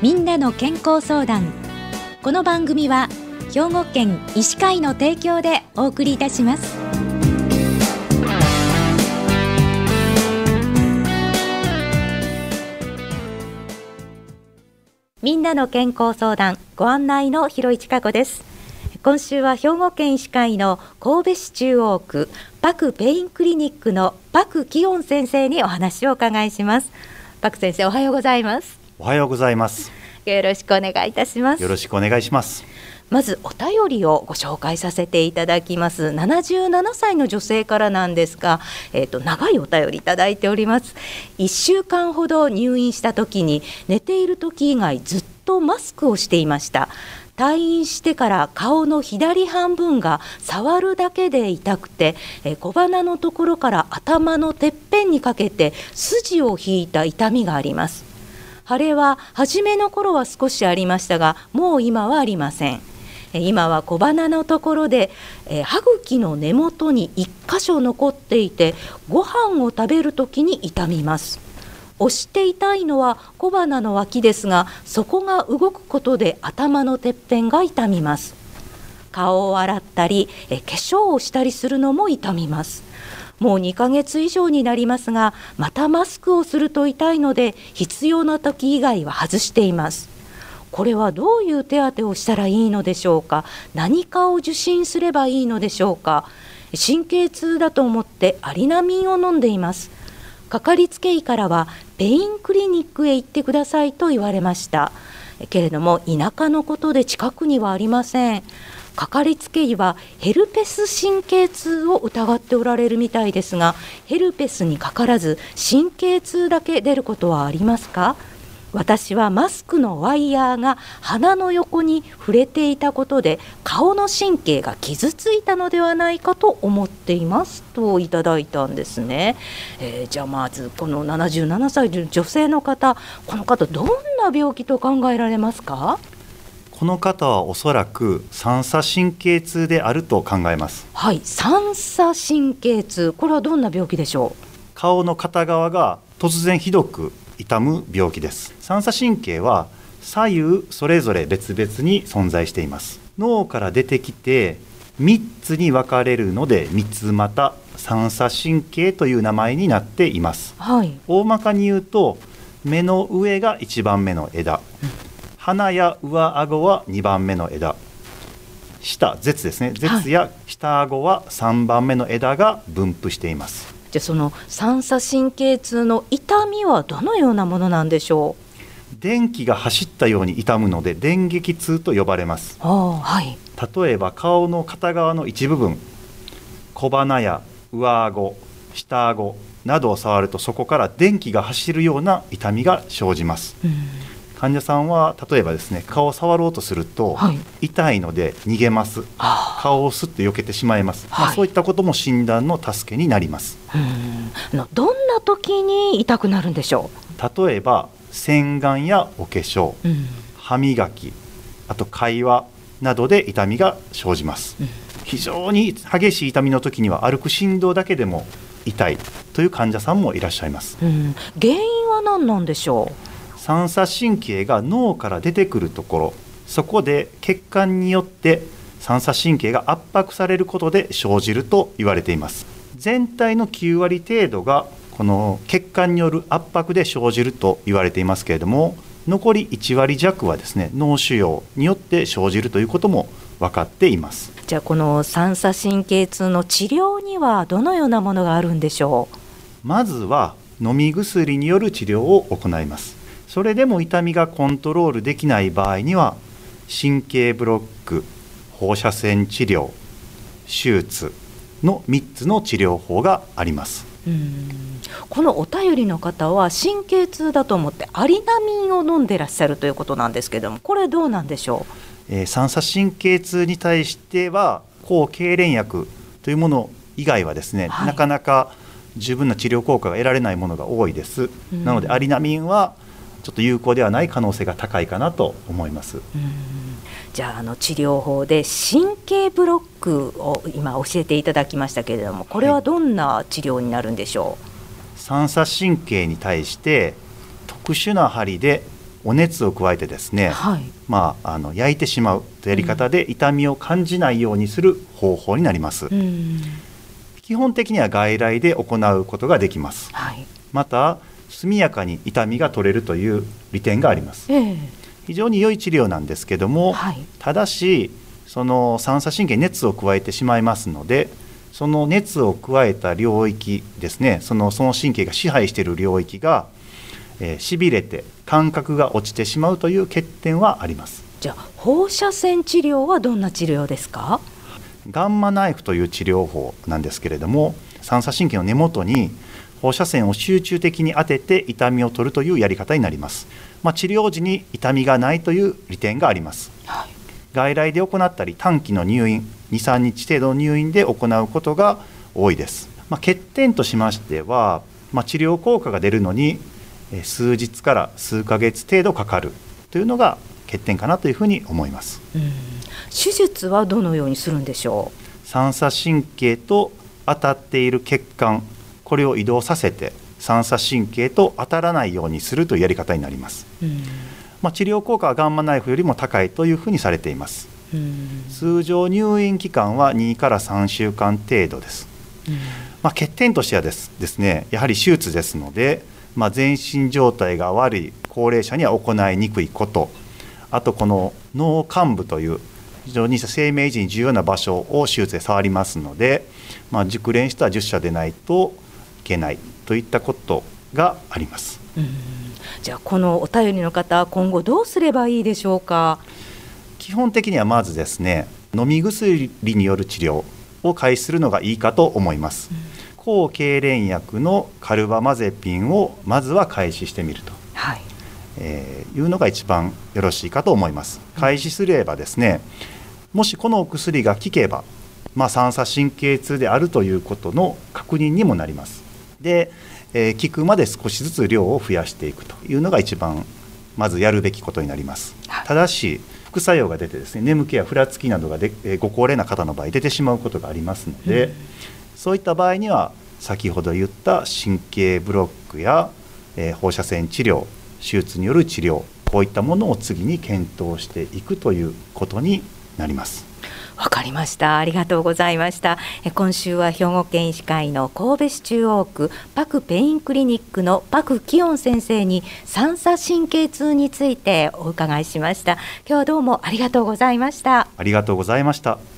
みんなの健康相談。この番組は兵庫県医師会の提供でお送りいたします。みんなの健康相談ご案内の広市加子です。今週は兵庫県医師会の神戸市中央区パクペインクリニックのパクキヨン先生にお話をお伺いします。パク先生おはようございます。おはようございます。よろしくお願いいたします。よろしくお願いします。まずお便りをご紹介させていただきます。77歳の女性からなんですが、えーと、長いお便りいただいております。1週間ほど入院した時に寝ている時以外ずっとマスクをしていました。退院してから顔の左半分が触るだけで痛くてえ小鼻のところから頭のてっぺんにかけて筋を引いた痛みがあります腫れは初めの頃は少しありましたがもう今はありません。今は小鼻のところで、え歯茎の根元に1箇所残っていてご飯を食べる時に痛みます。押して痛いのは小鼻の脇ですがそこが動くことで頭のてっぺんが痛みます。顔を洗ったり化粧をしたりするのも痛みます。もう2ヶ月以上になりますがまたマスクをすると痛いので必要な時以外は外しています。これはどういう手当をしたらいいのでしょうか？何かを受診すればいいのでしょうか？神経痛だと思ってアリナミンを飲んでいます。かかりつけ医からはペインクリニックへ行ってくださいと言われました。けれども田舎のことで近くにはありません。かかりつけ医はヘルペス神経痛を疑っておられるみたいですがヘルペスにかからず神経痛だけ出ることはありますか？私はマスクのワイヤーが鼻の横に触れていたことで顔の神経が傷ついたのではないかと思っていますといただいたんですね、えー、じゃあまずこの77歳の女性の方この方どんな病気と考えられますか？この方はおそらく三叉神経痛であると考えます。はい。三叉神経痛。これはどんな病気でしょう？顔の片側が突然ひどく痛む病気です。三叉神経は左右それぞれ別々に存在しています。脳から出てきて3つに分かれるので三つ股三叉神経という名前になっています、はい、大まかに言うと目の上が1番目の枝、うん、鼻や上顎は2番目の枝。下舌ですね。舌や下顎は3番目の枝が分布しています、じゃその三叉神経痛の痛みはどのようなものなんでしょう？電気が走ったように痛むので電撃痛と呼ばれます。はい、例えば顔の片側の一部分小鼻や上顎下顎などを触るとそこから電気が走るような痛みが生じます、患者さんは例えばですね顔を触ろうとすると、はい、痛いので逃げます。顔をすって避けてしまいます、はい、まあ、そういったことも診断の助けになります。どんな時に痛くなるんでしょう？例えば洗顔やお化粧、うん、歯磨きあと会話などで痛みが生じます、うん、非常に激しい痛みの時には歩く振動だけでも痛いという患者さんもいらっしゃいます、うん、原因は何なんでしょう？三叉神経が脳から出てくるところ。そこで血管によって三叉神経が圧迫されることで生じると言われています。全体の9割程度がこの血管による圧迫で生じると言われていますけれども残り1割弱はですね脳腫瘍によって生じるということも分かっています。じゃあこの三叉神経痛の治療にはどのようなものがあるんでしょう？まずは飲み薬による治療を行いますそれでも痛みがコントロールできない場合には神経ブロック放射線治療手術の3つの治療法があります。このお便りの方は神経痛だと思ってアリナミンを飲んでらっしゃるということなんですけどもこれどうなんでしょう、えー、三叉神経痛に対しては抗痙攣薬というもの以外はですね、はい、なかなか十分な治療効果が得られないものが多いです。なのでアリナミンはちょっと有効ではない可能性が高いかなと思います。じゃああの治療法で神経ブロックを今教えていただきましたけれどもこれはどんな治療になるんでしょう、はい、三叉神経に対して特殊な針でお熱を加えてですね、はい。まあ、あの焼いてしまうというやり方で痛みを感じないようにする方法になります、うん。基本的には外来で行うことができます。はい。また速やかに痛みが取れるという利点があります。ええ。非常に良い治療なんですけども、はい。ただしその三叉神経に熱を加えてしまいますのでその熱を加えた領域ですねそのその神経が支配している領域がえー、しびれて感覚が落ちてしまうという欠点はあります。じゃあ放射線治療はどんな治療ですか？ガンマナイフという治療法なんですけれども三叉神経の根元に放射線を集中的に当てて痛みを取るというやり方になります、まあ、治療時に痛みがないという利点があります。はい。外来で行ったり短期の入院23日程度の入院で行うことが多いです、まあ、欠点としましては、まあ、治療効果が出るのにえー数日から数ヶ月程度かかるというのが欠点かなというふうに思います。うん。手術はどのようにするんでしょ三叉神経と当たっている血管これを移動させて三叉神経と当たらないようにするというやり方になります、まあ、治療効果はガンマナイフよりも高いというふうにされています。うん。通常入院期間は2から3週間程度です。まあ、欠点としてはですですねやはり手術ですので、まあ、全身状態が悪い高齢者には行いにくいこと。あとこの脳幹部という非常に生命維持に重要な場所を手術で触りますので、まあ、熟練した術者でないといけないといったことがあります。うん。じゃあこのお便りの方今後どうすればいいでしょうか？基本的にはまずですね飲み薬による治療を開始するのがいいかと思います、抗痙攣薬のカルバマゼピンをまずは開始してみると、はい。えーいうのが一番よろしいかと思います。開始すればですねもしこのお薬が効けば、まあ、三叉神経痛であるということの確認にもなりますで、えー効くまで少しずつ量を増やしていくというのが一番まずやるべきことになります。はい。ただし副作用が出てですね眠気やふらつきなどがで、えーご高齢な方の場合出てしまうことがありますので、そういった場合には先ほど言った神経ブロックや、えー放射線治療手術による治療こういったものを次に検討していくということになります。わかりました。ありがとうございました。え今週は兵庫県医師会の神戸市中央区パクペインクリニックのパクキヨン先生に三叉神経痛についてお伺いしました。今日はどうもありがとうございました。ありがとうございました。